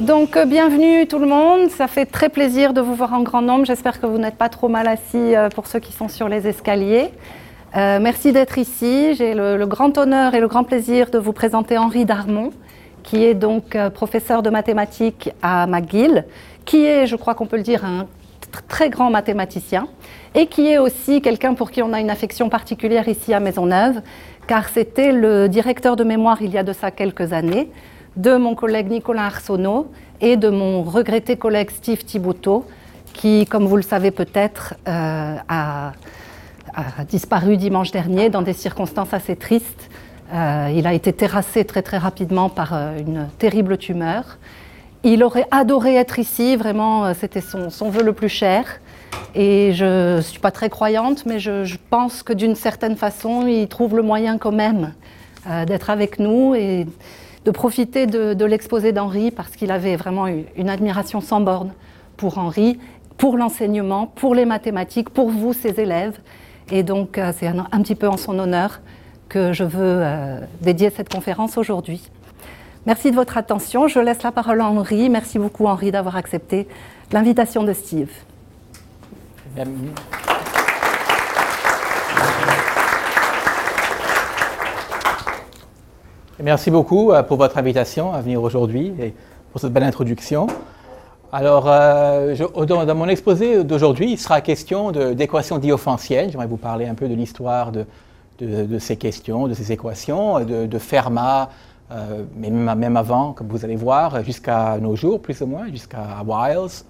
Donc euh, bienvenue tout le monde, ça fait très plaisir de vous voir en grand nombre, j'espère que vous n'êtes pas trop mal assis euh, pour ceux qui sont sur les escaliers. Euh, merci d'être ici, j'ai le, le grand honneur et le grand plaisir de vous présenter Henri Darmon, qui est donc professeur de mathématiques à McGill, qui est, je crois qu'on peut le dire, un tr- très grand mathématicien, et qui est aussi quelqu'un pour qui on a une affection particulière ici à Maisonneuve, car c'était le directeur de mémoire il y a de ça quelques années de mon collègue Nicolas Arsenault et de mon regretté collègue Steve Thibouteau, qui, comme vous le savez peut-être, euh, a, disparu dimanche dernier dans des circonstances assez tristes. Euh, il a été terrassé très très rapidement par euh, une terrible tumeur. Il aurait adoré être ici, vraiment, c'était son, vœu le plus cher. Et je ne suis pas très croyante, mais je, pense que d'une certaine façon, il trouve le moyen quand même d'être avec nous et de profiter de, l'exposé d'Henri, parce qu'il avait vraiment eu une admiration sans borne pour Henri, pour l'enseignement, pour les mathématiques, pour vous, ses élèves. Et donc, euh, c'est un, petit peu en son honneur que je veux euh, dédier cette conférence aujourd'hui. Merci de votre attention. Je laisse la parole à Henri. Merci beaucoup, Henri, d'avoir accepté l'invitation de Steve. Merci beaucoup euh, pour votre invitation à venir aujourd'hui et pour cette belle introduction. Alors, euh, dans, mon exposé d'aujourd'hui, il sera question d'équations diophantiennes. J'aimerais vous parler un peu de l'histoire de, ces questions, de ces équations, de, Fermat, euh, mais même, avant, comme vous allez voir, jusqu'à nos jours, plus ou moins, jusqu'à Wiles.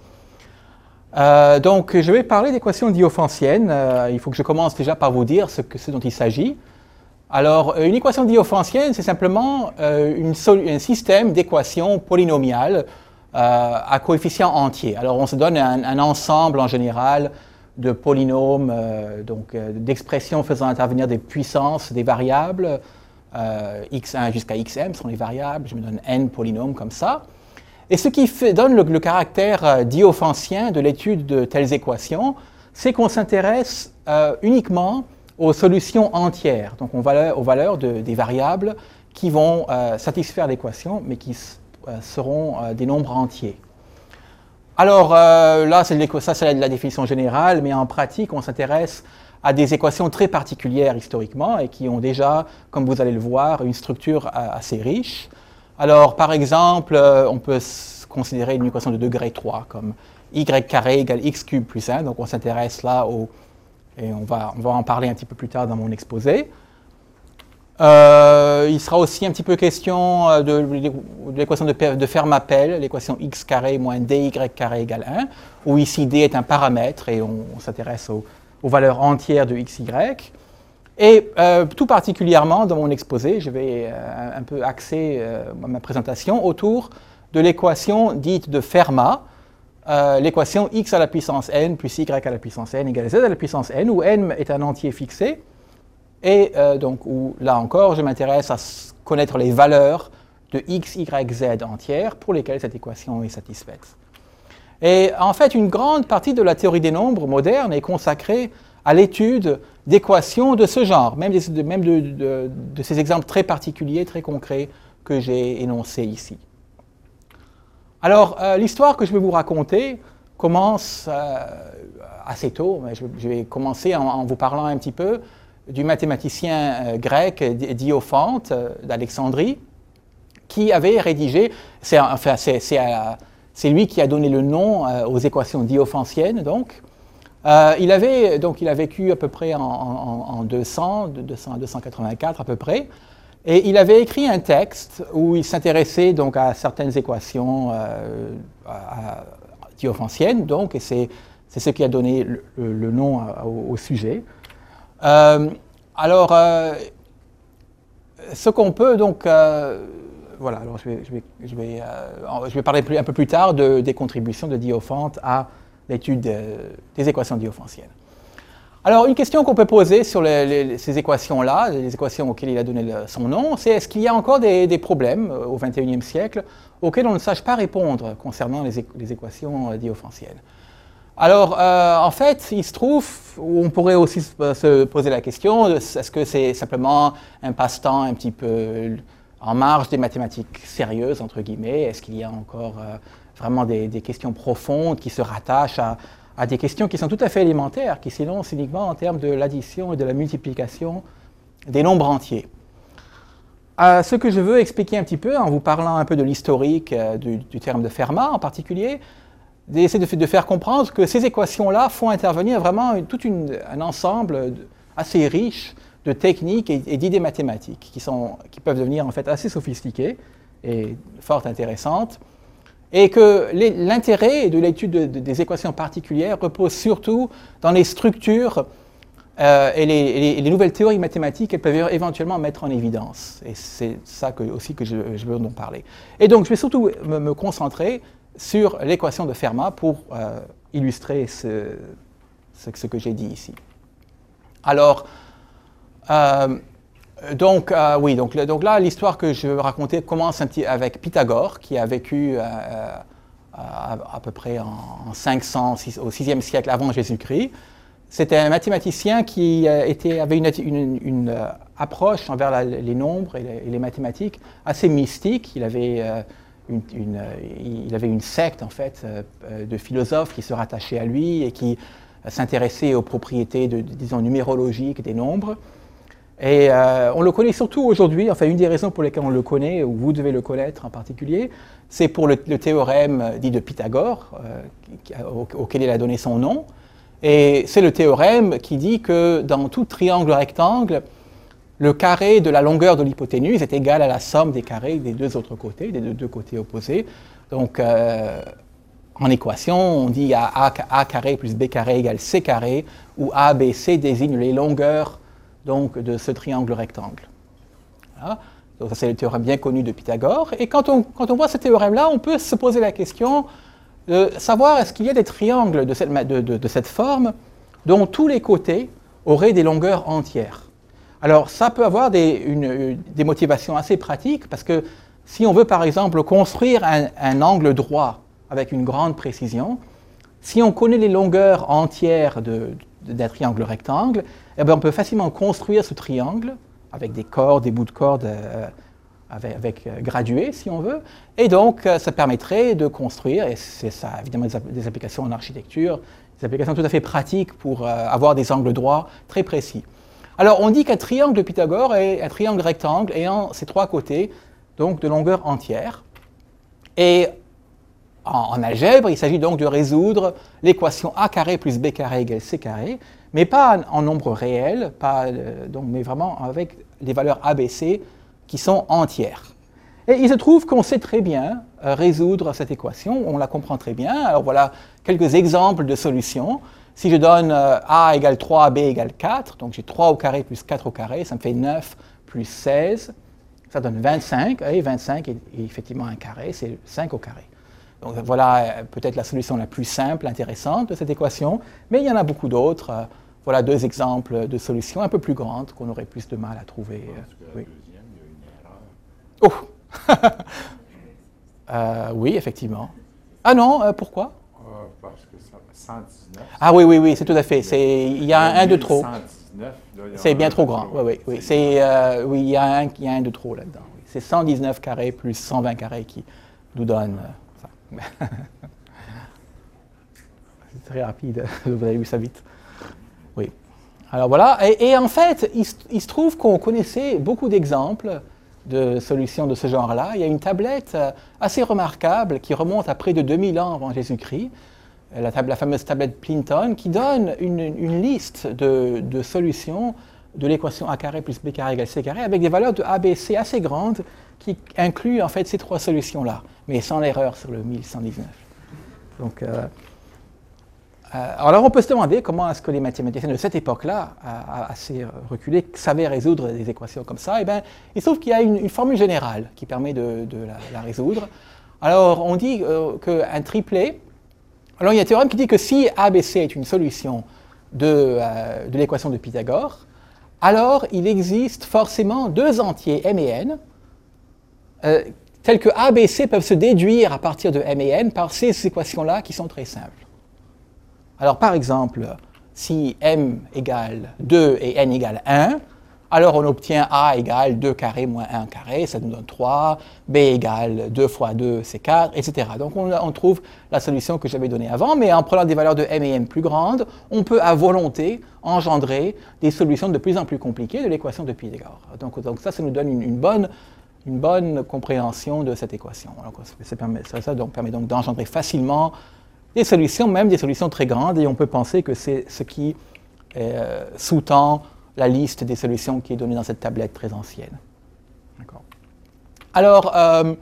Donc, je vais parler d'équations diophantiennes. Euh, il faut que je commence déjà par vous dire ce dont il s'agit. Alors, euh, une équation diophantienne, c'est simplement euh, un système d'équations polynomiales euh, à coefficients entiers. Alors, on se donne un, ensemble en général de polynômes, donc d'expressions faisant intervenir des puissances, des variables, euh, x1 jusqu'à xm sont les variables. Je me donne n polynômes comme ça. Et ce qui donne le, caractère diophancien de l'étude de telles équations, c'est qu'on s'intéresse uniquement aux solutions entières, donc aux valeurs, aux valeurs de- des variables qui vont euh, satisfaire l'équation, mais qui euh, seront euh, des nombres entiers. Alors là, ça c'est la, définition générale, mais en pratique, on s'intéresse à des équations très particulières historiquement et qui ont déjà, comme vous allez le voir, une structure assez riche. Alors, par exemple, on peut considérer une équation de degré 3 comme y carré égale x cube plus 1. Donc, on s'intéresse là au... Et on va, on va en parler un petit peu plus tard dans mon exposé. Euh, il sera aussi un petit peu question euh, de, l'équation de, de Fermat-Pell, l'équation x carré moins dy carré égale 1, où ici d est un paramètre et on, s'intéresse aux, valeurs entières de xy. Et euh, tout particulièrement dans mon exposé, je vais un peu axer ma présentation autour de l'équation dite de Fermat, euh, l'équation x à la puissance n plus y à la puissance n égale z à la puissance n, où n est un entier fixé, et euh, donc où là encore je m'intéresse à connaître les valeurs de x, y, z entières pour lesquelles cette équation est satisfaite. Et en fait, une grande partie de la théorie des nombres moderne est consacrée à l'étude d'équations de ce genre, même, de ces exemples très particuliers, très concrets que j'ai énoncés ici. Alors, euh, l'histoire que je vais vous raconter commence euh, assez tôt, je, vais commencer en, vous parlant un petit peu du mathématicien euh, grec Di- Diophante d'Alexandrie, qui avait rédigé, enfin, c'est- lui qui a donné le nom aux équations diophantiennes, donc. Il, avait, donc il a vécu à peu près en, en- en 200, de 200 à 284 à peu près, et il avait écrit un texte où il s'intéressait donc à certaines équations euh, diophantiennes, donc, et c'est ce qui a donné le, nom au, sujet. Euh, alors, euh, ce qu'on peut donc, euh, voilà, alors je vais, je vais, je vais, euh, parler un peu plus tard de- des contributions de Diophante à l'étude de- des équations diophantiennes. Alors, une question qu'on peut poser sur ces équations-là, les équations auxquelles il a donné son nom, c'est est-ce qu'il y a encore des, problèmes euh, au XXIe siècle auxquels on ne sache pas répondre concernant les, équations euh, alors, euh, en fait, il se trouve, ou on pourrait aussi se- se poser la question, est-ce que c'est simplement un passe-temps un petit peu en marge des mathématiques sérieuses, entre guillemets? Est-ce qu'il y a encore vraiment des, questions profondes qui se rattachent à, des questions qui sont tout à fait élémentaires, qui s'énoncent uniquement en termes de l'addition et de la multiplication des nombres entiers ce que je veux expliquer un petit peu, en vous parlant un peu de l'historique du, terme de Fermat en particulier, d'essayer de, faire comprendre que ces équations-là font intervenir vraiment tout un ensemble assez riche de techniques et, d'idées mathématiques qui, sont, qui peuvent devenir en fait assez sophistiquées et fort intéressantes. Et que l'intérêt de l'étude des équations particulières repose surtout dans les structures euh, et, les, nouvelles théories mathématiques qu'elles peuvent éventuellement mettre en évidence. Et c'est ça que, aussi que je, veux en parler. Et donc, je vais surtout me concentrer sur l'équation de Fermat pour euh, illustrer ce, ce, que j'ai dit ici. Alors, euh, donc, euh, oui, donc, donc là, l'histoire que je veux raconter commence avec Pythagore, qui a vécu à, peu près en, 500, au 6e siècle avant Jésus-Christ. C'était un mathématicien qui était, avait une, approche envers les nombres et les, et les, mathématiques assez mystique. Il avait une, il avait une secte en fait euh, euh, de philosophes qui se rattachaient à lui et qui s'intéressaient aux propriétés, de, disons, numérologiques des nombres. Et euh, on le connaît surtout aujourd'hui, enfin une des raisons pour lesquelles on le connaît, ou vous devez le connaître en particulier, c'est pour le, théorème dit de Pythagore, auquel il a donné son nom. Et c'est le théorème qui dit que dans tout triangle rectangle, le carré de la longueur de l'hypoténuse est égal à la somme des carrés des deux autres côtés, des deux, côtés opposés. Donc, euh, en équation, on dit a, a, carré plus b carré égale c carré, où a, b, c désignent les longueurs donc, de ce triangle rectangle. Donc, ça, c'est le théorème bien connu de Pythagore. Et quand on, quand on voit ce théorème-là, on peut se poser la question de savoir est-ce qu'il y a des triangles de cette, de, de cette forme dont tous les côtés auraient des longueurs entières. Alors ça peut avoir des, motivations assez pratiques parce que si on veut par exemple construire un, angle droit avec une grande précision, si on connaît les longueurs entières d'un triangle rectangle, eh bien on peut facilement construire ce triangle avec des cordes, des bouts de cordes euh, avec, euh, gradués si on veut, et donc euh, ça permettrait de construire, et c'est ça évidemment des, applications en architecture, des applications tout à fait pratiques pour avoir des angles droits très précis. Alors on dit qu'un triangle de Pythagore est un triangle rectangle ayant ses trois côtés, donc de longueur entière. Et en, algèbre, il s'agit donc de résoudre l'équation a carré plus b carré égale c carré, mais pas en, nombre réel, euh, mais vraiment avec des valeurs ABC qui sont entières. Et il se trouve qu'on sait très bien euh, résoudre cette équation, on la comprend très bien. Alors voilà quelques exemples de solutions. Si je donne euh, a égale 3, b égale 4, donc j'ai 3 au carré plus 4 au carré, ça me fait 9 plus 16, ça donne 25, et 25 est, effectivement un carré, c'est 5 au carré. Donc voilà euh, peut-être la solution la plus simple, intéressante de cette équation, mais il y en a beaucoup d'autres. Euh, voilà deux exemples de solutions un peu plus grandes qu'on aurait plus de mal à trouver. oui. Une erreur. Oh Oui, effectivement. Ah non, pourquoi? Parce que 119. Ah oui, oui, oui, c'est tout à fait. il y a un 1 de trop. C'est bien trop grand. Oui, oui, oui. C'est, euh, oui, il y, a un, il y a un de trop là-dedans. C'est 119 carrés plus 120 carrés qui nous donne euh. c'est très rapide, vous avez vu ça vite. Oui. Alors voilà, et, en fait, il, se trouve qu'on connaissait beaucoup d'exemples de solutions de ce genre-là. Il y a une tablette euh, assez remarquable qui remonte à près de 2000 ans avant Jésus-Christ, la, fameuse tablette Plinton, qui donne une, liste de, solutions de l'équation a carré plus b carré égale c carré avec des valeurs de a, b, c assez grandes qui incluent en fait ces trois solutions-là, mais sans l'erreur sur le 1119. Donc, euh, euh, alors on peut se demander comment est-ce que les mathématiciens de cette époque-là, assez reculés, savaient résoudre des équations comme ça. Eh bien, il se trouve qu'il y a une, formule générale qui permet de, la, résoudre. Alors on dit euh, qu'un triplet alors il y a un théorème qui dit que si ABC est une solution euh, de, l'équation de Pythagore, alors il existe forcément deux entiers m et n, euh, tels que A, B, C peuvent se déduire à partir de m et n par ces équations-là qui sont très simples. Alors par exemple, si m égale 2 et n égale 1, alors on obtient A égale 2 carrés moins 1 carré, ça nous donne 3, B égale 2 fois 2, c'est 4, etc. Donc on, trouve la solution que j'avais donnée avant, mais en prenant des valeurs de m et n plus grandes, on peut à volonté engendrer des solutions de plus en plus compliquées de l'équation de Pythagore. Donc, donc, ça, ça nous donne une, bonne, compréhension de cette équation. ça, permet, ça, donc, permet donc d'engendrer facilement des solutions, même des solutions très grandes, et on peut penser que c'est ce qui euh, sous-tend la liste des solutions qui est donnée dans cette tablette très ancienne. Alors, euh,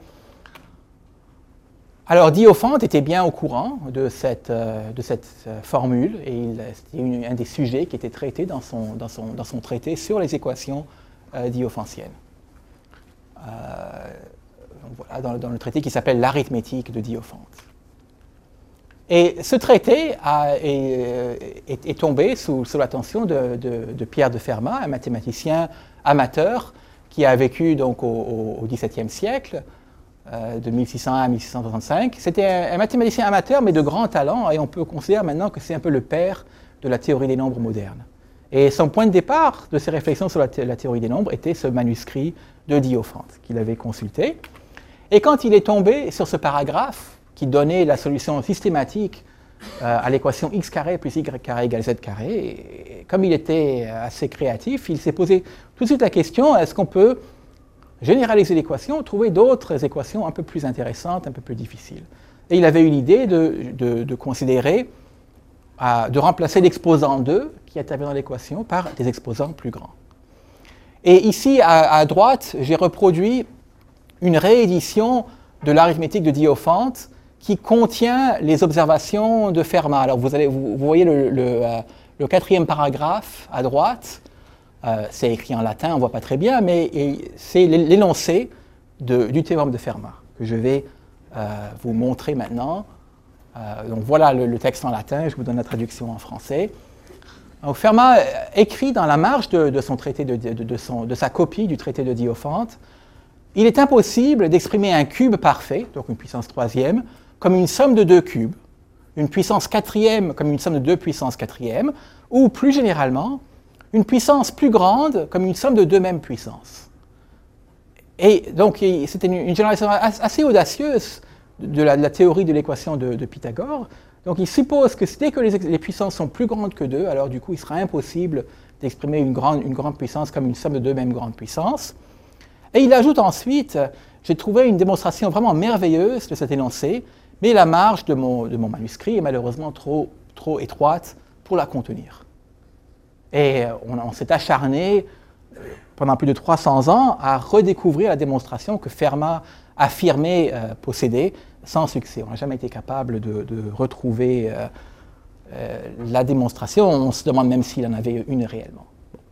alors, Diophante était bien au courant de cette, euh, de cette euh, formule et c'était un des sujets qui était traité dans son, dans son, dans son traité sur les équations diophantiennes. voilà, dans, dans, le traité qui s'appelle L'arithmétique de Diophante. Et ce traité est, tombé sous, l'attention de, Pierre de Fermat, un mathématicien amateur qui a vécu donc au, XVIIe siècle, euh, de 1600 à 1665. C'était un, mathématicien amateur, mais de grand talent, et on peut considérer maintenant que c'est un peu le père de la théorie des nombres moderne. Et son point de départ de ses réflexions sur la, la théorie des nombres était ce manuscrit de Diophante qu'il avait consulté. Et quand il est tombé sur ce paragraphe, donnait la solution systématique euh, à l'équation x carré plus y carré égale z carré. Comme il était assez créatif, il s'est posé tout de suite la question est-ce qu'on peut généraliser l'équation, trouver d'autres équations un peu plus intéressantes, un peu plus difficiles? Et il avait eu l'idée de, considérer, de remplacer l'exposant 2 qui intervient dans l'équation par des exposants plus grands. Et ici, à droite, j'ai reproduit une réédition de l'arithmétique de Diophante qui contient les observations de Fermat. Alors vous, allez, vous, voyez le, euh, quatrième paragraphe à droite, euh, c'est écrit en latin, on ne voit pas très bien, mais c'est l'énoncé du théorème de Fermat que je vais euh, vous montrer maintenant. donc voilà le, texte en latin, je vous donne la traduction en français. Fermat écrit dans la marge de, son traité de, de, sa copie du traité de Diophante, il est impossible d'exprimer un cube parfait, donc une puissance troisième, comme une somme de deux cubes, une puissance quatrième comme une somme de deux puissances quatrièmes, ou plus généralement, une puissance plus grande comme une somme de deux mêmes puissances. Et donc, c'était une, génération assez audacieuse de la, théorie de l'équation de, Pythagore. Donc, il suppose que dès que les, puissances sont plus grandes que deux, alors du coup, il sera impossible d'exprimer une grande, une grande puissance comme une somme de deux mêmes grandes puissances. Et il ajoute ensuite, j'ai trouvé une démonstration vraiment merveilleuse de cet énoncé, mais la marge de mon, manuscrit est malheureusement trop, étroite pour la contenir. Et euh, on, s'est acharné euh, pendant plus de 300 ans à redécouvrir la démonstration que Fermat affirmait euh, posséder sans succès. On n'a jamais été capable de, retrouver la démonstration. On se demande même s'il en avait une réellement.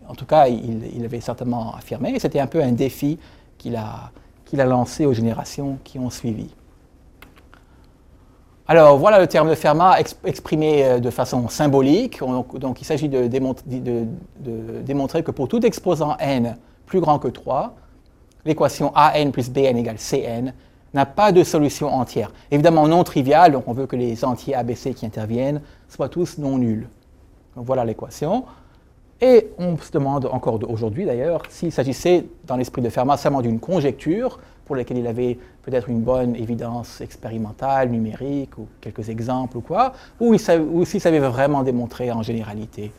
En tout cas, il, avait certainement affirmé. C'était un peu un défi qu'il a lancé aux générations qui ont suivi. Alors voilà le terme de Fermat exprimé euh, de façon symbolique. Donc il s'agit de, démontrer que pour tout exposant n plus grand que 3, l'équation an plus bn égale cn n'a pas de solution entière. Évidemment non triviale, donc on veut que les entiers ABC qui interviennent soient tous non nuls. Voilà l'équation. Et on se demande encore aujourd'hui d'ailleurs s'il s'agissait dans l'esprit de Fermat seulement d'une conjecture pour laquelle il avait peut-être une bonne évidence expérimentale, numérique, ou quelques exemples ou quoi, ou, s'il savait vraiment démontrer en généralité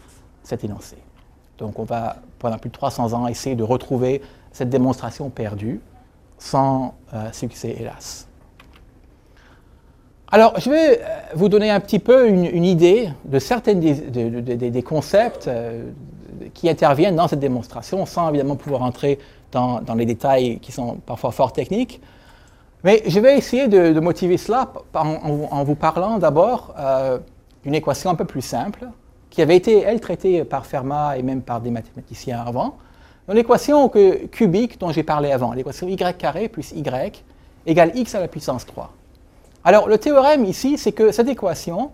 cet énoncé. Donc on va, pendant plus de 300 ans, essayer de retrouver cette démonstration perdue, sans euh, succès, hélas. Alors, je vais euh, vous donner un petit peu une, idée de certains des, concepts euh, qui interviennent dans cette démonstration, sans évidemment pouvoir entrer dans, les détails qui sont parfois fort techniques. Mais je vais essayer de, motiver cela en, vous parlant d'abord euh, d'une équation un peu plus simple, qui avait été, elle, traitée par Fermat et même par des mathématiciens avant. L'équation cubique dont j'ai parlé avant, l'équation y carré plus y égale x à la puissance 3. Alors, le théorème ici, c'est que cette équation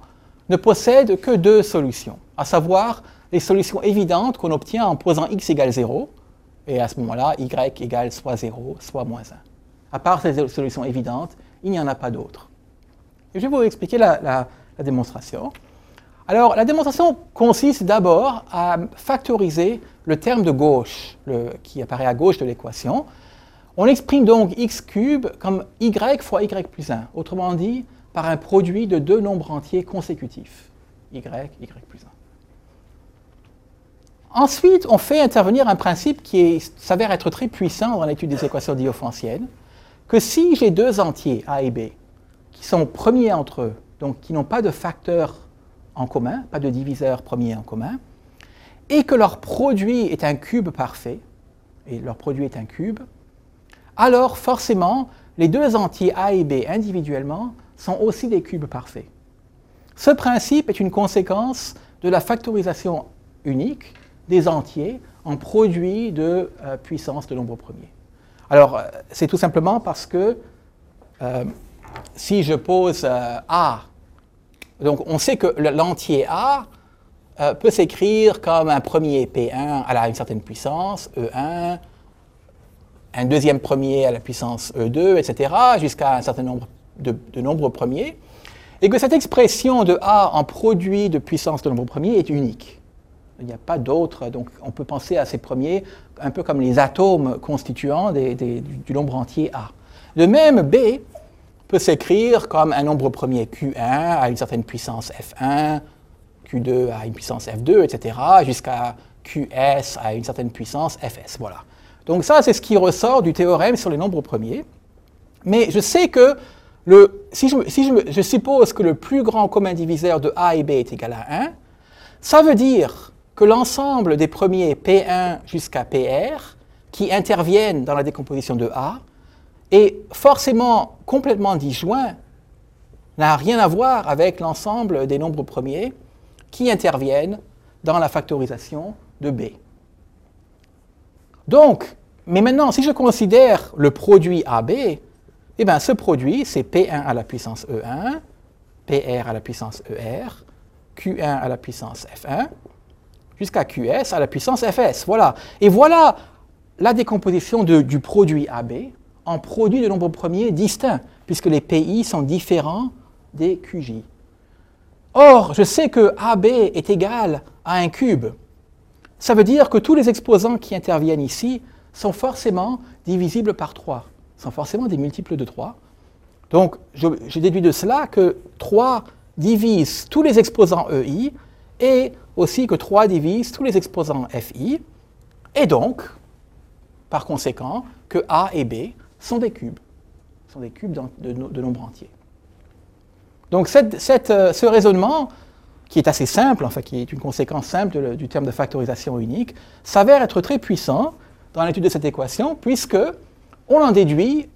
ne possède que deux solutions, à savoir les solutions évidentes qu'on obtient en posant x égale 0, et à ce moment-là, y égale soit 0, soit moins 1. À part ces solutions évidentes, il n'y en a pas d'autres. je vais vous expliquer la, démonstration. Alors, la démonstration consiste d'abord à factoriser le terme de gauche, qui apparaît à gauche de l'équation. On exprime donc x cube comme y fois y plus 1, autrement dit, par un produit de deux nombres entiers consécutifs, y, y plus 1. Ensuite, on fait intervenir un principe qui s'avère être très puissant dans l'étude des équations différéentielles, que si j'ai deux entiers, a et b, qui sont premiers entre eux, donc qui n'ont pas de facteur en commun, pas de diviseur premier en commun, et que leur produit est un cube parfait, et leur produit est un cube, alors forcément, les deux entiers A et B individuellement sont aussi des cubes parfaits. Ce principe est une conséquence de la factorisation unique des entiers en produit de euh, puissance de nombre premier. Alors, euh, c'est tout simplement parce que euh, si je pose A donc on sait que l'entier A peut s'écrire comme un premier P1 à une certaine puissance, E1, un deuxième premier à la puissance E2, etc., jusqu'à un certain nombre de, nombres premiers, et que cette expression de A en produit de puissance de nombre premier est unique. Il n'y a pas d'autre, donc on peut penser à ces premiers un peu comme les atomes constituants du nombre entier A. De même, B peut s'écrire comme un nombre premier Q1 à une certaine puissance F1, Q2 à une puissance F2, etc., jusqu'à QS à une certaine puissance Fs. Voilà. Donc ça, c'est ce qui ressort du théorème sur les nombres premiers. Mais je sais que le, si, je, si je, suppose que le plus grand commun diviseur de A et B est égal à 1, ça veut dire que l'ensemble des premiers P1 jusqu'à PR qui interviennent dans la décomposition de A et forcément complètement disjoint n'a rien à voir avec l'ensemble des nombres premiers qui interviennent dans la factorisation de B. Donc, mais maintenant, si je considère le produit AB, eh bien, ce produit, c'est P1 à la puissance E1, PR à la puissance ER, Q1 à la puissance F1, jusqu'à QS à la puissance Fs. Voilà. Et voilà la décomposition du produit AB en produit de nombres premiers distincts, puisque les PI sont différents des QJ. Or, je sais que AB est égal à un cube. Ça veut dire que tous les exposants qui interviennent ici sont forcément divisibles par 3, sont forcément des multiples de 3. Donc, j'ai déduit de cela que 3 divise tous les exposants EI et aussi que 3 divise tous les exposants FI, et donc, par conséquent, que A et B sont des cubes, sont des cubes de, nombres entiers. Donc euh, ce raisonnement, qui est assez simple, enfin qui est une conséquence simple du terme de factorisation unique, s'avère être très puissant dans l'étude de cette équation, puisque on en déduit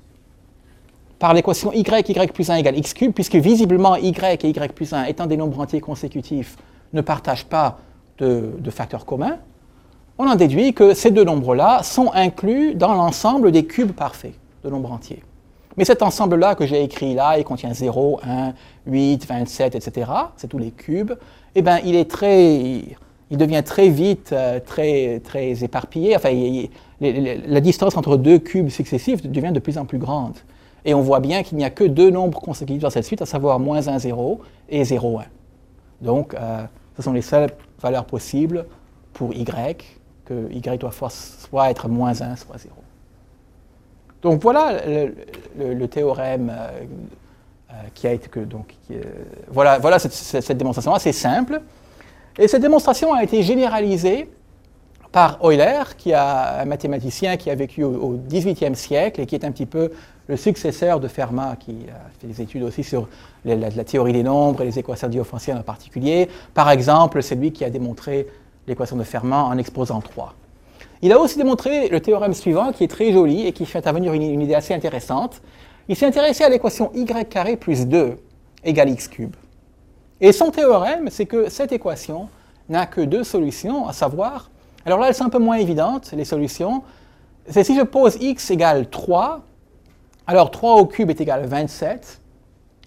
par l'équation y, y plus 1 égale x cube, puisque visiblement y et y plus 1 étant des nombres entiers consécutifs ne partagent pas de, facteurs communs, on en déduit que ces deux nombres-là sont inclus dans l'ensemble des cubes parfaits de nombres entiers. Mais cet ensemble-là que j'ai écrit là, il contient 0, 1, 8, 27, etc., c'est tous les cubes, eh bien, il est très, il devient très vite euh, très, très éparpillé. Enfin, la distance entre deux cubes successifs devient de plus en plus grande. Et on voit bien qu'il n'y a que deux nombres consécutifs dans cette suite, à savoir moins 1, 0 et 0, 1. Donc, euh, ce sont les seules valeurs possibles pour y, que y doit soit être moins 1, soit 0. Donc voilà le, théorème euh, euh, qui a été que donc voilà voilà cette, démonstration assez simple. Et cette démonstration a été généralisée par Euler, qui est un mathématicien qui a vécu au XVIIIe siècle et qui est un petit peu le successeur de Fermat, qui a fait des études aussi sur la, théorie des nombres et les équations différéentielles en particulier. Par exemple, c'est lui qui a démontré l'équation de Fermat en exposant 3. Il a aussi démontré le théorème suivant, qui est très joli et qui fait intervenir une, idée assez intéressante. Il s'est intéressé à l'équation y carré plus 2 égale x cube. Et son théorème, c'est que cette équation n'a que deux solutions, à savoir, alors là, elles sont un peu moins évidentes, les solutions. C'est si je pose x égale 3, alors 3 au cube est égal à 27,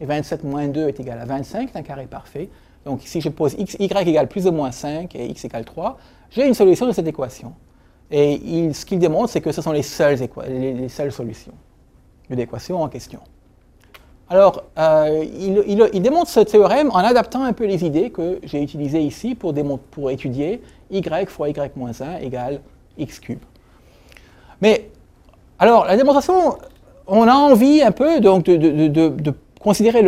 et 27 moins 2 est égal à 25, c'est un carré parfait. Donc si je pose x, y égale plus ou moins 5 et x égale 3, j'ai une solution de cette équation. Et ce qu'il démontre, c'est que ce sont les seules, les, seules solutions de l'équation en question. Alors, euh, il, démontre ce théorème en adaptant un peu les idées que j'ai utilisées ici pour, pour étudier y fois y-1 égale x cube. Mais, alors, la démonstration, on a envie un peu donc, de, considérer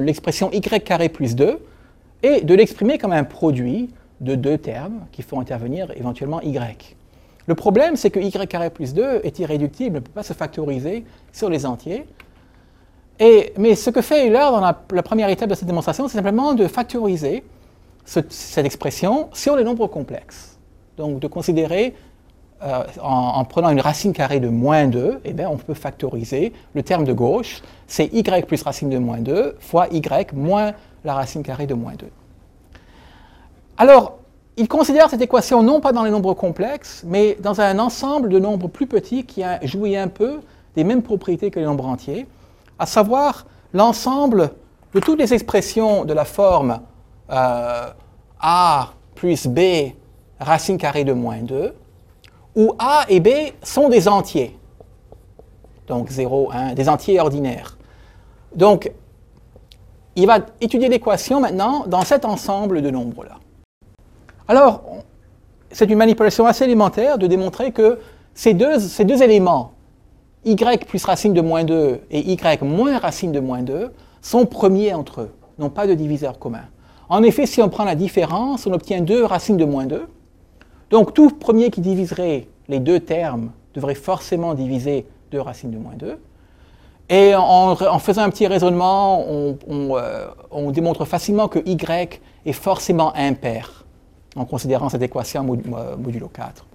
l'expression y plus 2 et de l'exprimer comme un produit de deux termes qui font intervenir éventuellement y. Le problème, c'est que y carré plus 2 est irréductible, ne peut pas se factoriser sur les entiers mais ce que fait Euler dans la, première étape de cette démonstration, c'est simplement de factoriser cette expression sur les nombres complexes. Donc de considérer, euh, en, prenant une racine carrée de moins 2, eh on peut factoriser le terme de gauche, c'est y plus racine de moins 2 fois y moins la racine carrée de moins 2. Alors, il considère cette équation non pas dans les nombres complexes, mais dans un ensemble de nombres plus petits qui a joué un peu des mêmes propriétés que les nombres entiers à savoir l'ensemble de toutes les expressions de la forme euh, a plus b racine carrée de moins 2, où a et b sont des entiers. Donc 0, 1, des entiers ordinaires. Donc, il va étudier l'équation maintenant dans cet ensemble de nombres-là. Alors, c'est une manipulation assez élémentaire de démontrer que ces deux, éléments, y plus racine de moins 2 et y moins racine de moins 2 sont premiers entre eux, n'ont pas de diviseur commun. En effet, si on prend la différence, on obtient 2 racines de moins 2. Donc tout premier qui diviserait les deux termes devrait forcément diviser 2 racines de moins 2. Et en, faisant un petit raisonnement, euh, on, démontre facilement que y est forcément impair, en considérant cette équation modulo 4.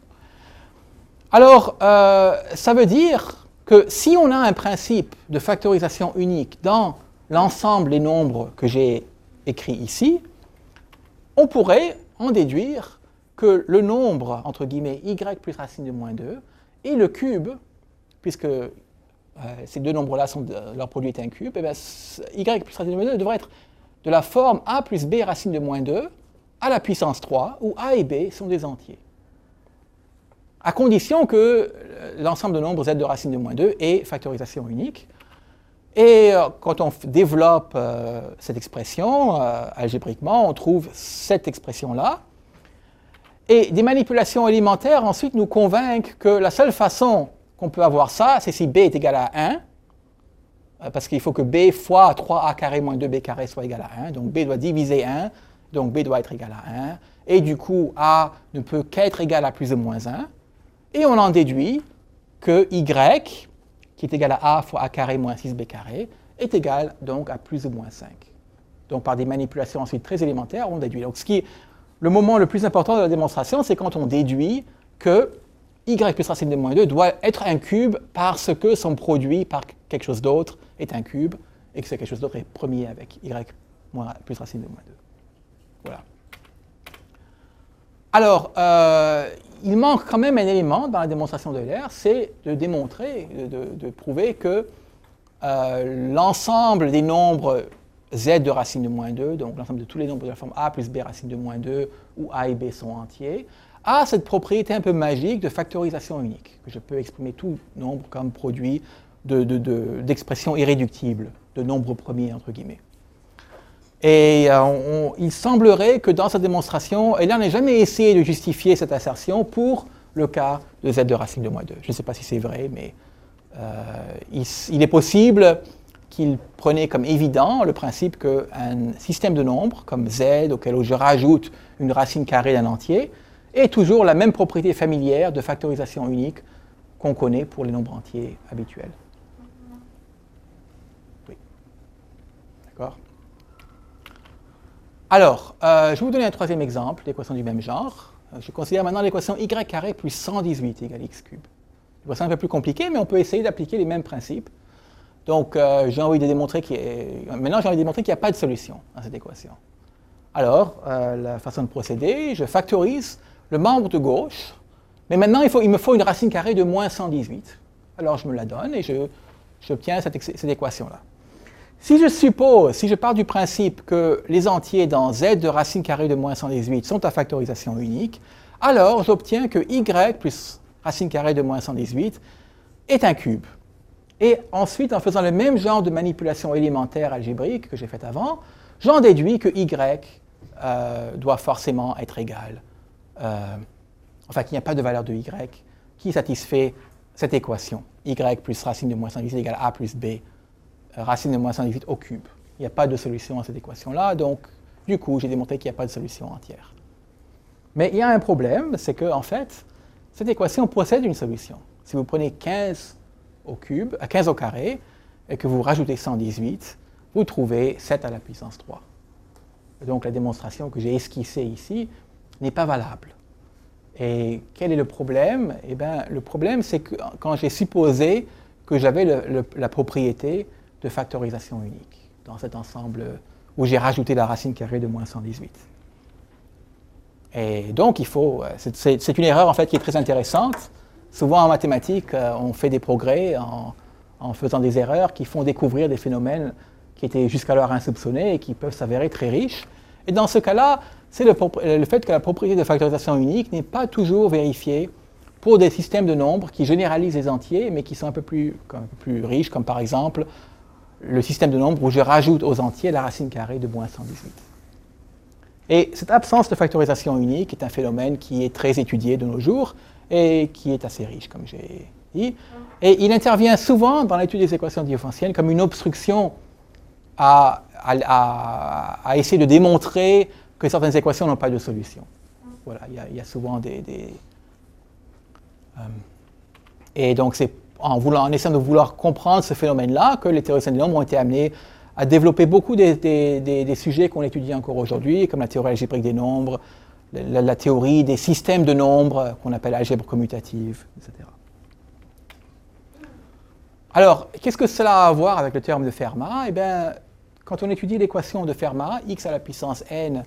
Alors, euh, ça veut dire que si on a un principe de factorisation unique dans l'ensemble des nombres que j'ai écrits ici, on pourrait en déduire que le nombre, entre guillemets, y plus racine de moins 2, et le cube, puisque euh, ces deux nombres-là, leur produit est un cube, et eh y plus racine de moins 2 devrait être de la forme a plus b racine de moins 2 à la puissance 3, où a et b sont des entiers à condition que euh, l'ensemble de nombres z de racine de moins 2 ait factorisation unique. Et euh, quand on développe cette expression algébriquement, on trouve cette expression-là. Et des manipulations élémentaires ensuite nous convainquent que la seule façon qu'on peut avoir ça, c'est si b est égal à 1, parce qu'il faut que b fois 3a carré moins 2b carré soit égal à 1. Donc b doit diviser 1, donc b doit être égal à 1. Et du coup, a ne peut qu'être égal à plus ou moins 1. Et on en déduit que y, qui est égal à a fois a carré moins 6b carré, est égal donc à plus ou moins 5. Donc par des manipulations ensuite très élémentaires, on déduit. Donc ce qui le moment le plus important de la démonstration, c'est quand on déduit que y plus racine de moins 2 doit être un cube parce que son produit par quelque chose d'autre est un cube et que ce quelque chose d'autre est premier avec y plus racine de moins 2. Voilà. Alors, euh, il manque quand même un élément dans la démonstration de l'air, c'est de démontrer, de, prouver que euh, l'ensemble des nombres z de racine de moins 2, donc l'ensemble de tous les nombres de la forme a plus b racine de moins 2, où a et b sont entiers, a cette propriété un peu magique de factorisation unique, que je peux exprimer tout nombre comme produit d'expressions irréductibles, de nombres premiers, entre guillemets. Et euh, il semblerait que dans cette démonstration, Euler n'ait jamais essayé de justifier cette assertion pour le cas de z de racine de moins 2. Je ne sais pas si c'est vrai, mais euh, il, est possible qu'il prenait comme évident le principe qu'un système de nombres, comme z, auquel je rajoute une racine carrée d'un entier, est toujours la même propriété familière de factorisation unique qu'on connaît pour les nombres entiers habituels. Oui. D'accord alors, euh, je vais vous donner un troisième exemple d'équation du même genre. Euh, je considère maintenant l'équation y carré plus 118 égale x cube. L'équation un peu plus compliquée, mais on peut essayer d'appliquer les mêmes principes. Donc, euh, j'ai envie de démontrer qu'il maintenant j'ai envie de démontrer qu'il n'y a pas de solution à cette équation. Alors, la façon de procéder, je factorise le membre de gauche, mais maintenant il, me faut une racine carrée de moins 118. Alors, je me la donne et j'obtiens cette équation-là. Si je suppose, si je pars du principe que les entiers dans z de racine carrée de moins 118 sont à factorisation unique, alors j'obtiens que y plus racine carrée de moins 118 est un cube. Et ensuite, en faisant le même genre de manipulation élémentaire algébrique que j'ai faite avant, j'en déduis que y euh, doit forcément être égal. Euh, enfin, qu'il n'y a pas de valeur de y qui satisfait cette équation. y plus racine de moins 118 égale a plus b, euh, racine de moins 118 au cube. Il n'y a pas de solution à cette équation-là, donc du coup, j'ai démontré qu'il n'y a pas de solution entière. Mais il y a un problème, c'est que en fait, cette équation possède une solution. Si vous prenez 15 au cube, 15 au carré, et que vous rajoutez 118, vous trouvez 7 à la puissance 3. Donc la démonstration que j'ai esquissée ici n'est pas valable. Et quel est le problème? Eh bien, le problème, c'est que quand j'ai supposé que j'avais la propriété de factorisation unique dans cet ensemble où j'ai rajouté la racine carrée de moins 118. Et donc, il faut. Euh, c'est une erreur en fait qui est très intéressante. Souvent en mathématiques, euh, on fait des progrès en, faisant des erreurs qui font découvrir des phénomènes qui étaient jusqu'alors insoupçonnés et qui peuvent s'avérer très riches. Et dans ce cas-là, c'est le, fait que la propriété de factorisation unique n'est pas toujours vérifiée pour des systèmes de nombres qui généralisent les entiers, mais qui sont un peu plus, un peu plus riches, comme par exemple le système de nombres où je rajoute aux entiers la racine carrée de moins 118. Et cette absence de factorisation unique est un phénomène qui est très étudié de nos jours et qui est assez riche, comme j'ai dit. Et il intervient souvent dans l'étude des équations différentielles comme une obstruction à, essayer de démontrer que certaines équations n'ont pas de solution. Voilà, il y, a souvent des... Euh, et donc c'est en, essayant de vouloir comprendre ce phénomène-là que les théoriciens des nombres ont été amenés à développer beaucoup des, sujets qu'on étudie encore aujourd'hui, comme la théorie algébrique des nombres, la, théorie des systèmes de nombres qu'on appelle algèbre commutative, etc. Alors, qu'est-ce que cela a à voir avec le terme de Fermat? Eh bien, quand on étudie l'équation de Fermat, x à la puissance n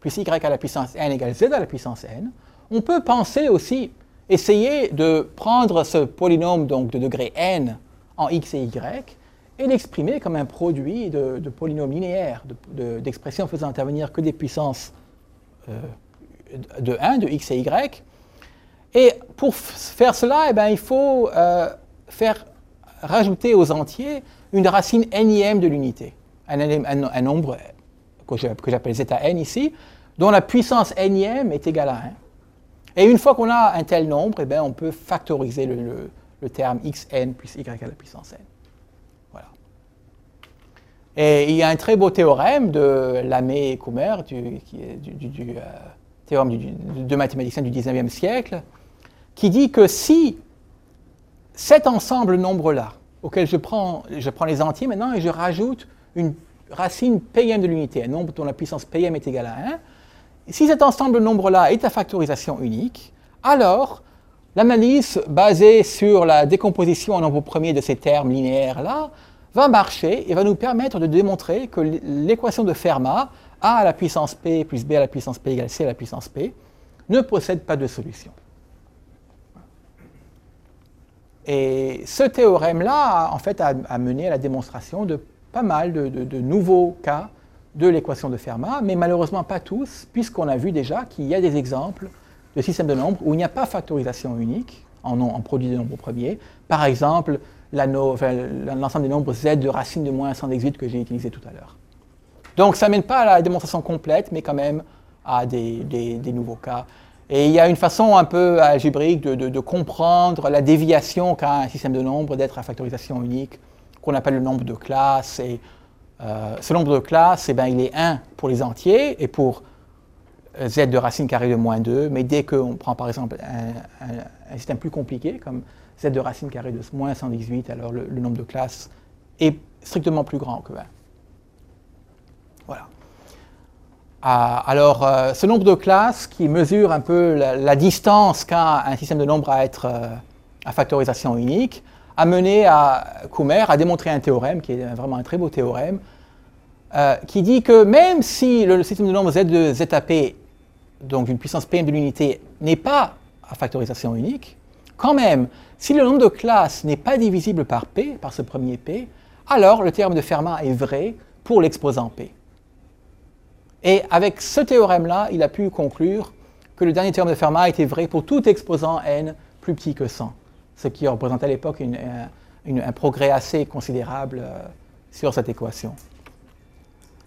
plus y à la puissance n égale z à la puissance n, on peut penser aussi, essayer de prendre ce polynôme donc, de degré n en x et y et l'exprimer comme un produit de, polynômes linéaires, d'expressions faisant intervenir que des puissances euh, de 1, de x et y. Et pour faire cela, eh ben, il faut euh, faire rajouter aux entiers une racine nième de l'unité un, nombre que j'appelle zeta n ici, dont la puissance nème est égale à 1. Et une fois qu'on a un tel nombre, eh bien, on peut factoriser le, terme xn plus y à la puissance n. Voilà. Et il y a un très beau théorème de Lamé et Coumer, du, euh, théorème de mathématiciens du 19e siècle, qui dit que si cet ensemble nombre-là, auquel je prends, je prends les entiers maintenant et je rajoute une racine pm de l'unité, un nombre dont la puissance pm est égale à 1, si cet ensemble de nombres-là est à factorisation unique, alors l'analyse basée sur la décomposition en nombre premier de ces termes linéaires-là va marcher et va nous permettre de démontrer que l'équation de Fermat, A à la puissance p plus b à la puissance p égale c à la puissance p, ne possède pas de solution. Et ce théorème-là, en fait, a mené à la démonstration de pas mal de, nouveaux cas de l'équation de Fermat, mais malheureusement pas tous, puisqu'on a vu déjà qu'il y a des exemples de systèmes de nombres où il n'y a pas factorisation unique en, en produit de nombres premiers. Par exemple, l'ensemble des nombres z de racine de moins 118 que j'ai utilisé tout à l'heure. Donc ça ne mène pas à la démonstration complète, mais quand même à des, nouveaux cas. Et il y a une façon un peu algébrique de, comprendre la déviation qu'a un système de nombres d'être à factorisation unique qu'on appelle le nombre de classes. Et euh, ce nombre de classes, eh ben, il est 1 pour les entiers et pour euh, z de racine carrée de moins 2. Mais dès qu'on prend par exemple un, système plus compliqué, comme z de racine carrée de moins 118, alors le, nombre de classes est strictement plus grand que 1. Voilà. Ah, alors, euh, ce nombre de classes qui mesure un peu la, distance qu'a un système de nombres à être à factorisation unique, a mené à Coumer à démontrer un théorème, qui est vraiment un très beau théorème, euh, qui dit que même si le, système de nombres z de zeta p, donc une puissance pm de l'unité, n'est pas à factorisation unique, quand même, si le nombre de classes n'est pas divisible par p, par ce premier p, alors le théorème de Fermat est vrai pour l'exposant p. Et avec ce théorème-là, il a pu conclure que le dernier théorème de Fermat était vrai pour tout exposant n plus petit que 100 ce qui représentait à l'époque un progrès assez considérable sur cette équation.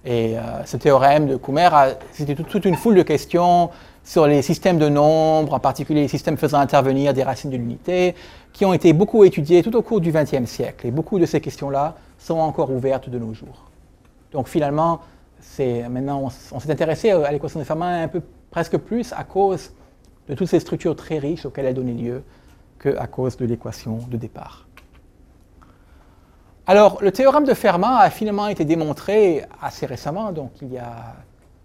Et ce théorème de Coumer, c'était toute une foule de questions sur les systèmes de nombres, en particulier les systèmes faisant intervenir des racines de l'unité, qui ont été beaucoup étudiés tout au cours du XXe siècle. Et beaucoup de ces questions-là sont encore ouvertes de nos jours. Donc finalement, maintenant on, s'est intéressé à l'équation de Fermat un peu presque plus à cause de toutes ces structures très riches auxquelles elle a donné lieu qu'à cause de l'équation de départ. Alors, le théorème de Fermat a finalement été démontré assez récemment, donc il y a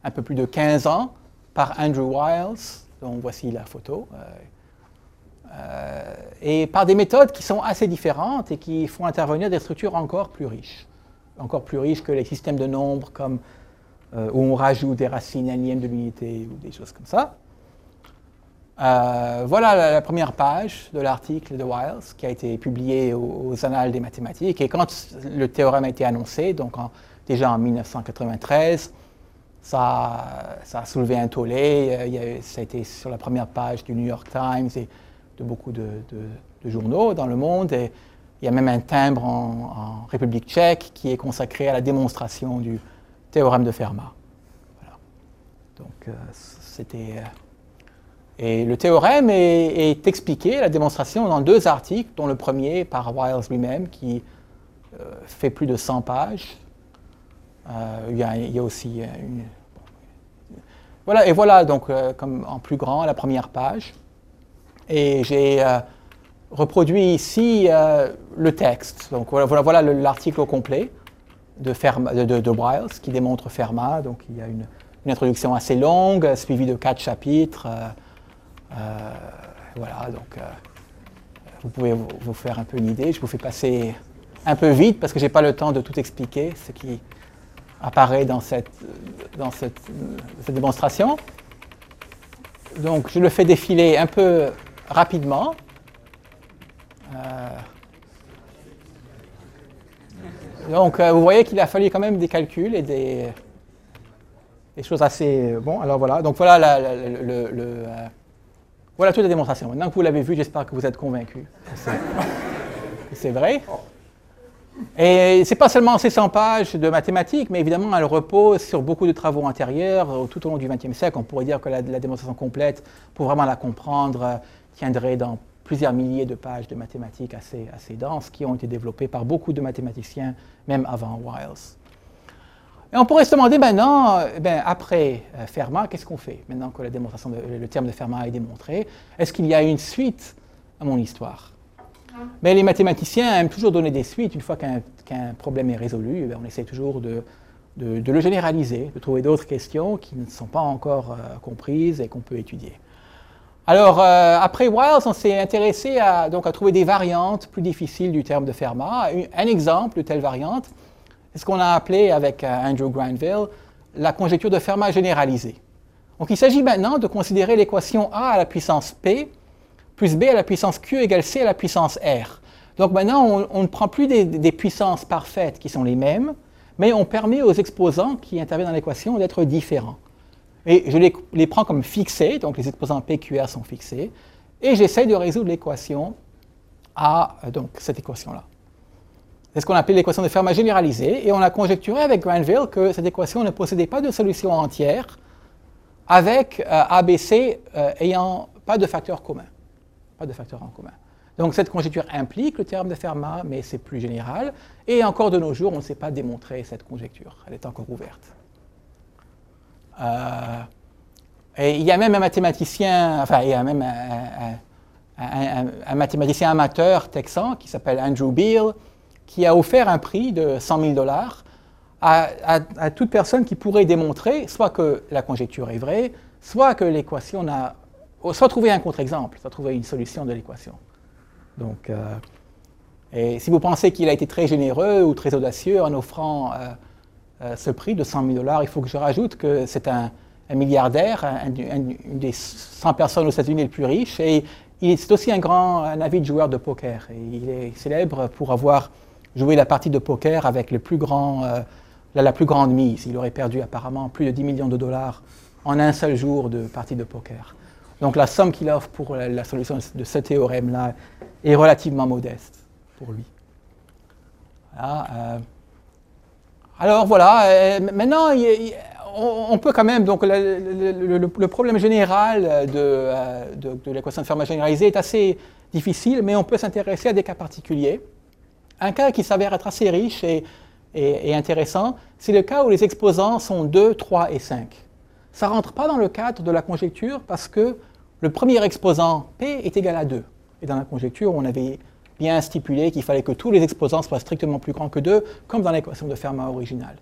un peu plus de 15 ans, par Andrew Wiles, dont voici la photo, euh, euh, et par des méthodes qui sont assez différentes et qui font intervenir des structures encore plus riches, encore plus riches que les systèmes de nombres comme euh, où on rajoute des racines énièmes de l'unité ou des choses comme ça. voilà la, première page de l'article de Wiles qui a été publié aux, Annales des mathématiques. Et quand le théorème a été annoncé, donc déjà en 1993, ça, a soulevé un tollé. Euh, ça a été sur la première page du New York Times et de beaucoup de, journaux dans le monde. Et il y a même un timbre en, République tchèque qui est consacré à la démonstration du théorème de Fermat. Donc, euh, c'était. Euh, et le théorème est, expliqué, la démonstration, dans deux articles, dont le premier par Wiles lui-même, qui fait plus de 100 pages. il, y a, aussi une, voilà, et voilà donc euh, comme en plus grand la première page. Et j'ai euh, reproduit ici euh, le texte. Donc voilà, voilà, l'article au complet de, Ferma, de, de, qui démontre Fermat. Donc il y a une, introduction assez longue, suivie de quatre chapitres. voilà, donc vous pouvez vous, faire un peu une idée. Je vous fais passer un peu vite parce que je n'ai pas le temps de tout expliquer, ce qui apparaît dans cette, dans cette, démonstration. Donc je le fais défiler un peu rapidement. Euh, donc euh, vous voyez qu'il a fallu quand même des calculs et des, choses assez... Bon, alors voilà. Donc voilà, le, euh, voilà toute la démonstration. Maintenant que vous l'avez vu, j'espère que vous êtes convaincus. C'est vrai. Et ce n'est pas seulement ces 100 pages de mathématiques, mais évidemment, elle repose sur beaucoup de travaux antérieurs. Tout au long du XXe siècle, on pourrait dire que la, démonstration complète, pour vraiment la comprendre, tiendrait dans plusieurs milliers de pages de mathématiques assez, assez denses qui ont été développées par beaucoup de mathématiciens, même avant Wiles. Et on pourrait se demander maintenant, eh après euh, Fermat, qu'est-ce qu'on fait Maintenant que la démonstration le terme de Fermat est démontré, est-ce qu'il y a une suite à mon histoire? Mais les mathématiciens aiment toujours donner des suites. Une fois qu'un problème est résolu, eh on essaie toujours de, le généraliser, de trouver d'autres questions qui ne sont pas encore euh, comprises et qu'on peut étudier. Alors, euh, après Wiles, on s'est intéressé à, donc, à trouver des variantes plus difficiles du terme de Fermat. Un exemple de telle variante, c'est ce qu'on a appelé avec euh, Andrew Granville la conjecture de Fermat généralisée. Donc, il s'agit maintenant de considérer l'équation A à la puissance P plus b à la puissance q égale c à la puissance r. Donc maintenant, on, ne prend plus des, puissances parfaites qui sont les mêmes, mais on permet aux exposants qui interviennent dans l'équation d'être différents. Et je les, prends comme fixés, donc les exposants p, q, r sont fixés, et j'essaie de résoudre l'équation à donc, cette équation-là. C'est ce qu'on appelle l'équation de Fermat généralisée, et on a conjecturé avec Granville que cette équation ne possédait pas de solution entière avec euh, ABC euh, ayant pas de facteur commun pas de en commun. Donc cette conjecture implique le terme de Fermat, mais c'est plus général. Et encore de nos jours, on ne sait pas démontrer cette conjecture. Elle est encore ouverte. Euh, et il y a même un mathématicien, enfin il y a même un, mathématicien amateur texan qui s'appelle Andrew Beal, qui a offert un prix de 100 000 dollars à, toute personne qui pourrait démontrer soit que la conjecture est vraie, soit que l'équation n'a soit trouver un contre-exemple, soit trouver une solution de l'équation. Donc, euh, et si vous pensez qu'il a été très généreux ou très audacieux en offrant euh, ce prix de 100 000 dollars, il faut que je rajoute que c'est un, milliardaire, une des 100 personnes aux États-Unis les plus riches, et c'est aussi un grand, un avid joueur de poker. Il est célèbre pour avoir joué la partie de poker avec grand, la, plus grande mise. Il aurait perdu apparemment plus de 10 millions de dollars en un seul jour de partie de poker. Donc la somme qu'il offre pour la, solution de ce théorème-là est relativement modeste pour lui. Alors voilà, maintenant, on, peut quand même, donc le, problème général de, de l'équation de Fermat généralisée est assez difficile, mais on peut s'intéresser à des cas particuliers. Un cas qui s'avère être assez riche et, intéressant, c'est le cas où les exposants sont 2, 3 et 5. Ça ne rentre pas dans le cadre de la conjecture parce que le premier exposant P est égal à 2. Et dans la conjecture, on avait bien stipulé qu'il fallait que tous les exposants soient strictement plus grands que 2, comme dans l'équation de Fermat originale.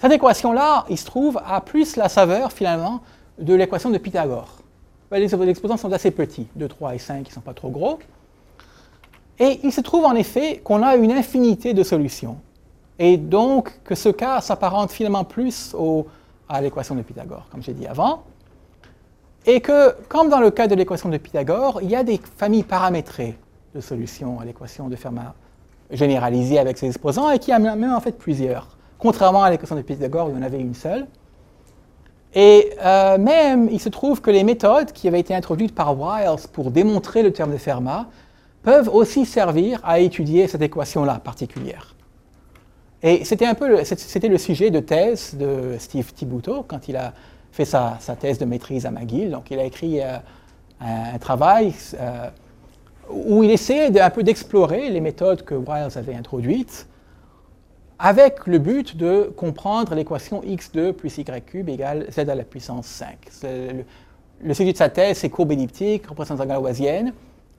Cette équation-là, il se trouve, a plus la saveur, finalement, de l'équation de Pythagore. Les exposants sont assez petits, 2, 3 et 5, ils ne sont pas trop gros. Et il se trouve en effet qu'on a une infinité de solutions. Et donc que ce cas s'apparente finalement plus à l'équation de Pythagore, comme j'ai dit avant. Et que, comme dans le cas de l'équation de Pythagore, il y a des familles paramétrées de solutions à l'équation de Fermat généralisée avec ses exposants, et qu'il y a même en fait plusieurs. Contrairement à l'équation de Pythagore, où il en avait une seule. Et euh, même, il se trouve que les méthodes qui avaient été introduites par Wiles pour démontrer le terme de Fermat peuvent aussi servir à étudier cette équation-là particulière. Et c'était un peu le, sujet de thèse de Steve Thibodeau quand il a fait sa, thèse de maîtrise à McGill. Donc il a écrit euh, un, travail euh, où il essayait un peu d'explorer les méthodes que Wiles avait introduites avec le but de comprendre l'équation x2 plus y cube égale z à la puissance 5. Le, sujet de sa thèse, c'est courbe elliptique, représentation galoisienne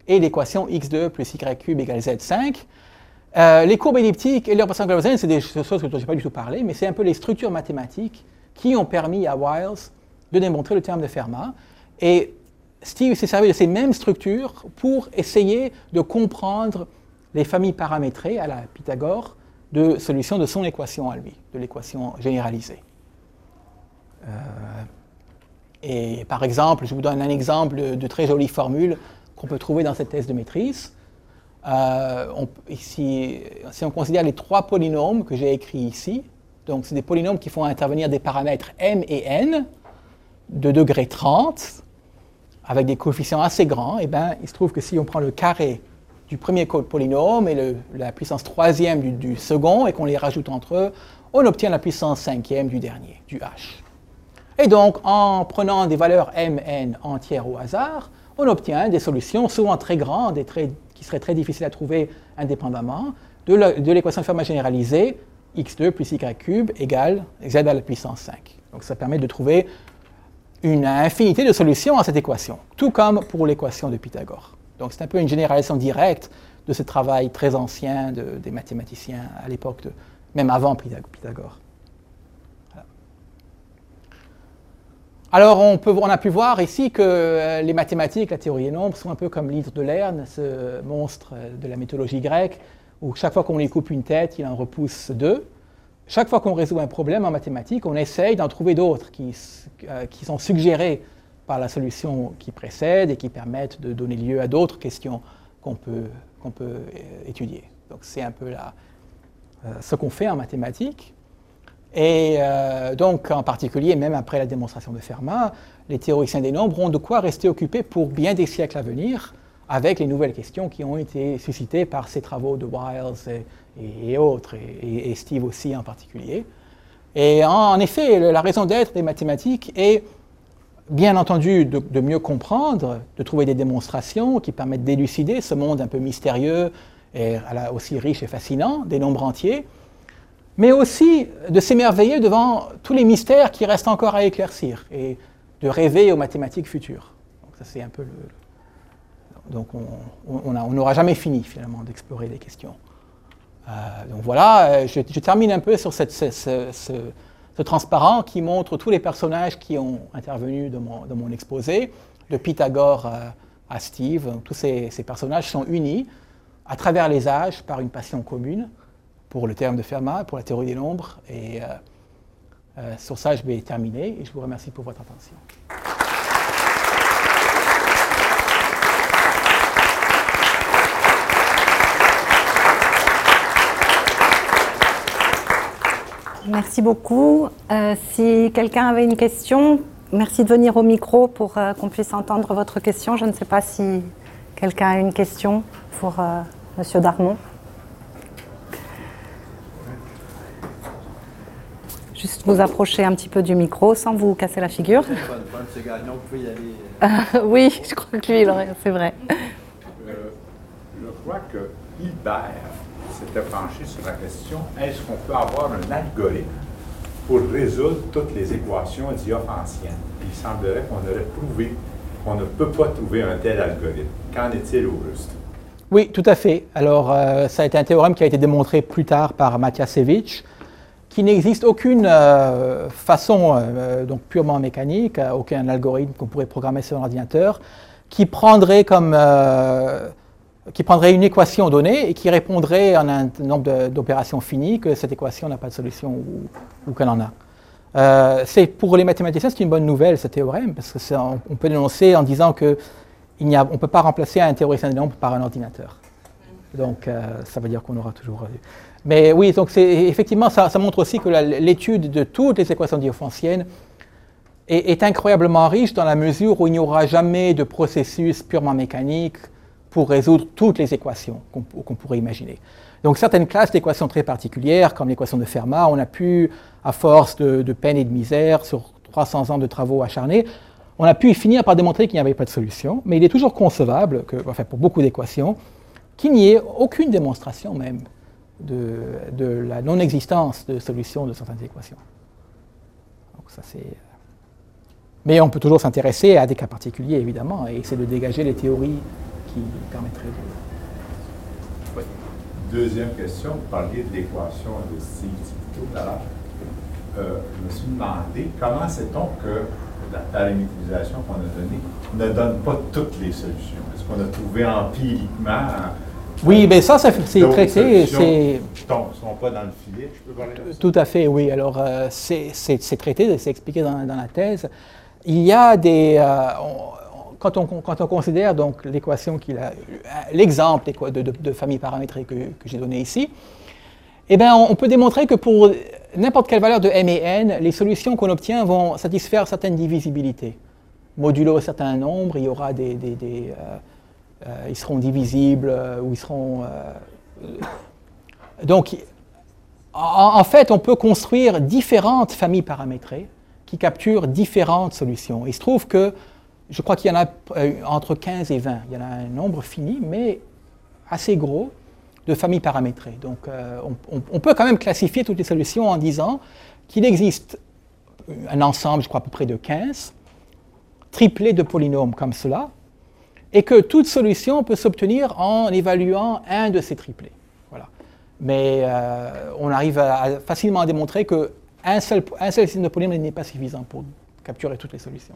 et l'équation x2 plus y cube égale z5. Euh, les courbes elliptiques et les représentations gaussiennes, c'est des choses dont je n'ai pas du tout parlé, mais c'est un peu les structures mathématiques qui ont permis à Wiles de démontrer le terme de Fermat. Et Steve s'est servi de ces mêmes structures pour essayer de comprendre les familles paramétrées à la Pythagore de solutions de son équation à lui, de l'équation généralisée. Euh, et par exemple, je vous donne un exemple de très jolie formule qu'on peut trouver dans cette thèse de maîtrise. Euh, si on considère les trois polynômes que j'ai écrits ici, donc c'est des polynômes qui font intervenir des paramètres m et n de degré 30, avec des coefficients assez grands, eh bien il se trouve que si on prend le carré du premier polynôme et la puissance troisième du, du second, et qu'on les rajoute entre eux, on obtient la puissance cinquième du dernier, du h. Et donc, en prenant des valeurs m, n entières au hasard, on obtient des solutions souvent très grandes et qui seraient très difficiles à trouver indépendamment de l'équation de Fermat généralisée x2 plus y cube égale z à la puissance 5. Donc ça permet de trouver une infinité de solutions à cette équation, tout comme pour l'équation de Pythagore. Donc c'est un peu une généralisation directe de ce travail très ancien des mathématiciens à l'époque, même avant Pythagore. Alors, on, a pu voir ici que euh, les mathématiques, la théorie des nombres, sont un peu comme l'hydre de Lerne, ce monstre euh, de la mythologie grecque, où chaque fois qu'on lui coupe une tête, il en repousse deux. Chaque fois qu'on résout un problème en mathématiques, on essaye d'en trouver d'autres qui, euh, qui, sont suggérés par la solution qui précède et qui permettent de donner lieu à d'autres questions qu'on peut, peut étudier. Donc, c'est un peu là ce qu'on fait en mathématiques. Et euh, donc, en particulier, même après la démonstration de Fermat, les théoriciens des nombres ont de quoi rester occupés pour bien des siècles à venir avec les nouvelles questions qui ont été suscitées par ces travaux de Wiles et, autres, et, Steve aussi en particulier. Et en, effet, la raison d'être des mathématiques est, bien entendu, de, mieux comprendre, de trouver des démonstrations qui permettent d'élucider ce monde un peu mystérieux et aussi riche et fascinant des nombres entiers, mais aussi de s'émerveiller devant tous les mystères qui restent encore à éclaircir et de rêver aux mathématiques futures. Donc ça c'est un peu le... Donc on n'aura jamais fini finalement d'explorer les questions. Euh, donc voilà, euh, je, termine un peu sur ce, transparent qui montre tous les personnages qui ont intervenu dans mon, exposé, de Pythagore à, Steve. Tous ces, personnages sont unis à travers les âges par une passion commune pour le terme de Fermat, pour la théorie des nombres. Et euh, euh, sur ça, je vais terminer et je vous remercie pour votre attention. Merci beaucoup. Euh, si quelqu'un avait une question, merci de venir au micro pour euh, qu'on puisse entendre votre question. Je ne sais pas si quelqu'un a une question pour euh, Monsieur Darmon. Juste vous approcher un petit peu du micro sans vous casser la figure. oui, je crois que lui, c'est vrai. Euh, je crois que Hilbert s'était penché sur la question est-ce qu'on peut avoir un algorithme pour résoudre toutes les équations diophantiennes Il semblerait qu'on aurait prouvé qu'on ne peut pas trouver un tel algorithme. Qu'en est-il au juste Oui, tout à fait. Alors, euh, ça a été un théorème qui a été démontré plus tard par Matiasevich qu'il n'existe aucune euh, façon, euh, donc purement mécanique, aucun algorithme qu'on pourrait programmer sur un ordinateur, qui prendrait comme qui prendrait une équation donnée et qui répondrait en un nombre d'opérations finies que cette équation n'a pas de solution ou, qu'elle en a. Euh, pour les mathématiciens, c'est une bonne nouvelle ce théorème, parce qu'on on peut l'énoncer en disant qu'on ne peut pas remplacer un théoricien des nombres par un ordinateur. Donc euh, ça veut dire qu'on aura toujours. Mais oui, donc effectivement, ça, montre aussi que l'étude de toutes les équations diophantiennes est, incroyablement riche dans la mesure où il n'y aura jamais de processus purement mécanique pour résoudre toutes les équations qu'on pourrait imaginer. Donc certaines classes d'équations très particulières, comme l'équation de Fermat, on a pu, à force de, peine et de misère, sur 300 ans de travaux acharnés, on a pu finir par démontrer qu'il n'y avait pas de solution, mais il est toujours concevable, enfin pour beaucoup d'équations, qu'il n'y ait aucune démonstration même de, de la non-existence de solution de certaines équations. Donc ça c'est... Mais on peut toujours s'intéresser à des cas particuliers, évidemment, et essayer de dégager les théories qui permettrait de... Oui. Deuxième question, vous parliez de l'équation de Steve tout à l'heure. Euh, je me suis demandé comment sait-on que la paramétrisation qu'on a donnée ne donne pas toutes les solutions? Est-ce qu'on a trouvé empiriquement oui, mais ça, c'est traité. Ne sont pas dans le filet, je peux parler de Tout à fait, oui. Alors, euh, c'est traité, c'est expliqué dans, dans, la thèse. Il y a des. Euh, quand on, considère donc l'équation qu'il a, l'exemple de, famille paramétrée que, j'ai donné ici, eh bien, on, peut démontrer que pour n'importe quelle valeur de m et n, les solutions qu'on obtient vont satisfaire certaines divisibilités. Modulo certains nombres, il y aura des, euh, euh, ils seront divisibles euh, ou seront. donc, en, en, fait, on peut construire différentes familles paramétrées qui capturent différentes solutions. Il se trouve que je crois qu'il y en a euh, entre 15 et 20. Il y en a un nombre fini, mais assez gros, de familles paramétrées. Donc euh, on, peut quand même classifier toutes les solutions en disant qu'il existe un ensemble, je crois à peu près de 15, triplés de polynômes comme cela, et que toute solution peut s'obtenir en évaluant un de ces triplés. Voilà. Mais euh, on arrive facilement à démontrer qu'un seul, un seul système de polynômes n'est pas suffisant pour capturer toutes les solutions.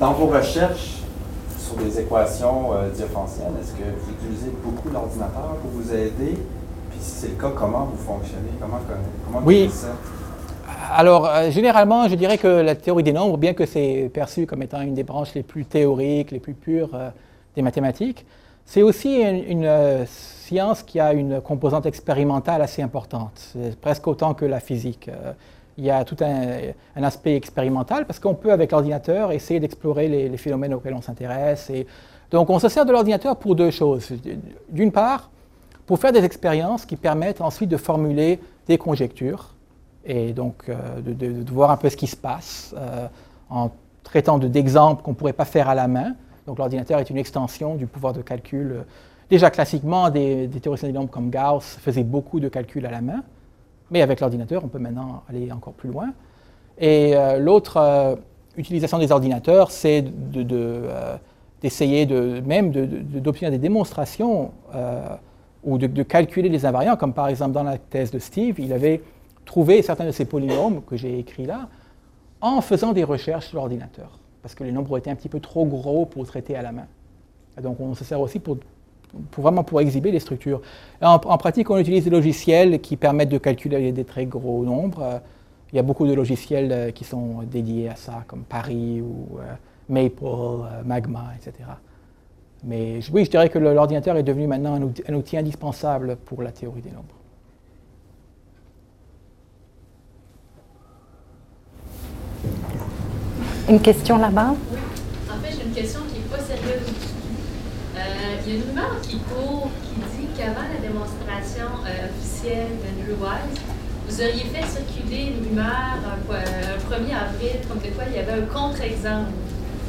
Dans vos recherches sur des équations euh, diophantiennes, est-ce que vous utilisez beaucoup l'ordinateur pour vous aider? Puis si c'est le cas, comment vous fonctionnez? Comment, comment oui. vous ça? Alors, euh, généralement, je dirais que la théorie des nombres, bien que c'est perçu comme étant une des branches les plus théoriques, les plus pures euh, des mathématiques, c'est aussi une, une science qui a une composante expérimentale assez importante, presque autant que la physique il y a tout un, aspect expérimental parce qu'on peut, avec l'ordinateur, essayer d'explorer les, phénomènes auxquels on s'intéresse. Donc, on se sert de l'ordinateur pour deux choses. D'une part, pour faire des expériences qui permettent ensuite de formuler des conjectures et donc euh, de, voir un peu ce qui se passe euh, en traitant d'exemples qu'on ne pourrait pas faire à la main. Donc, l'ordinateur est une extension du pouvoir de calcul. Déjà, classiquement, des théoriciens des nombres comme Gauss faisaient beaucoup de calculs à la main. Mais avec l'ordinateur, on peut maintenant aller encore plus loin. Et euh, l'autre euh, utilisation des ordinateurs, c'est d'essayer de, même d'obtenir des démonstrations euh, ou de, calculer des invariants, comme par exemple dans la thèse de Steve, il avait trouvé certains de ces polynômes que j'ai écrits là en faisant des recherches sur l'ordinateur, parce que les nombres étaient un petit peu trop gros pour traiter à la main. donc on se sert aussi pour pour vraiment pour exhiber les structures. En, pratique, on utilise des logiciels qui permettent de calculer des très gros nombres. Euh, il y a beaucoup de logiciels euh, qui sont dédiés à ça, comme Paris ou euh, Maple, Magma, etc. Mais oui, je dirais que l'ordinateur est devenu maintenant un outil, indispensable pour la théorie des nombres. Une question là-bas? Oui, en fait, j'ai une question qui il y a une rumeur qui court qui dit qu'avant la démonstration euh, officielle d'Andrew Wise, vous auriez fait circuler une rumeur un 1er avril, comme de quoi il y avait un contre-exemple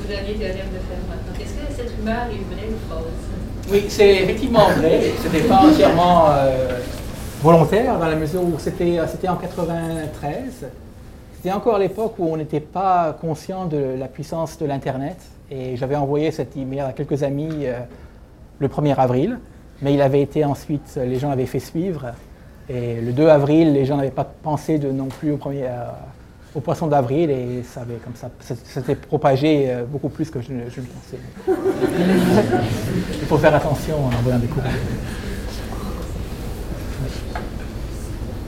au dernier théorème de Fermat. Donc, est-ce que cette rumeur est vraie ou fausse? Oui, c'est effectivement vrai. Ce n'était pas entièrement euh, volontaire dans la mesure où c'était en 93. C'était encore l'époque où on n'était pas conscient de la puissance de l'Internet. Et j'avais envoyé cet email à quelques amis euh, le 1er avril. Mais il avait été ensuite, les gens l'avaient fait suivre. Et le 2 avril, les gens n'avaient pas pensé de non plus au, premier, euh, au poisson d'avril et ça avait comme ça, s'était propagé euh, beaucoup plus que je, ne le pensais. Il faut faire attention en envoyant des courriers.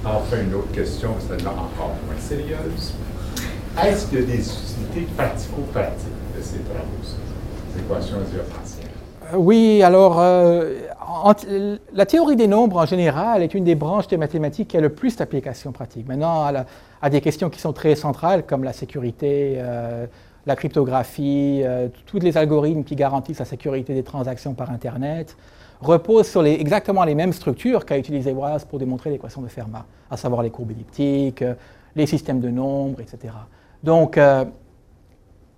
Enfin, une autre question, celle-là encore moins sérieuse. Est-ce qu'il y a des utilités pratico-pratiques de ces travaux, ces équations géophranciennes? Euh, oui, alors, la théorie des nombres en général est une des branches des mathématiques qui a le plus d'applications pratiques. Maintenant, à, des questions qui sont très centrales comme la sécurité, euh, la cryptographie, euh, tous les algorithmes qui garantissent la sécurité des transactions par Internet, reposent sur exactement les mêmes structures qu'a utilisé Wallace pour démontrer l'équation de Fermat, à savoir les courbes elliptiques, euh, les systèmes de nombres, etc. Donc,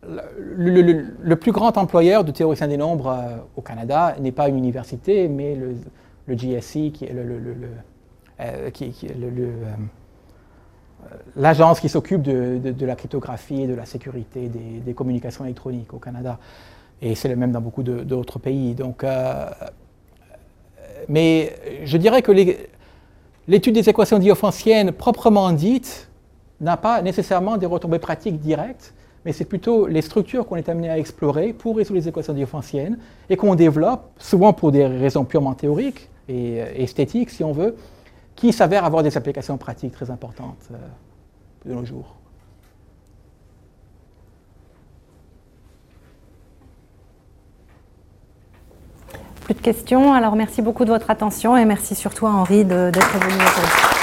le, plus grand employeur de théoriciens des nombres euh, au Canada n'est pas une université, mais le, GSC, qui est l'agence qui s'occupe de, la cryptographie et de la sécurité des, communications électroniques au Canada. Et c'est le même dans beaucoup d'autres pays. Donc, euh, mais je dirais que l'étude des équations diophantiennes proprement dites n'a pas nécessairement des retombées pratiques directes, mais c'est plutôt les structures qu'on est amené à explorer pour résoudre les équations diophantiennes et qu'on développe, souvent pour des raisons purement théoriques et euh, esthétiques, si on veut, qui s'avèrent avoir des applications pratiques très importantes euh, de nos jours. Plus de questions. Alors merci beaucoup de votre attention et merci surtout à Henri d'être venu aujourd'hui.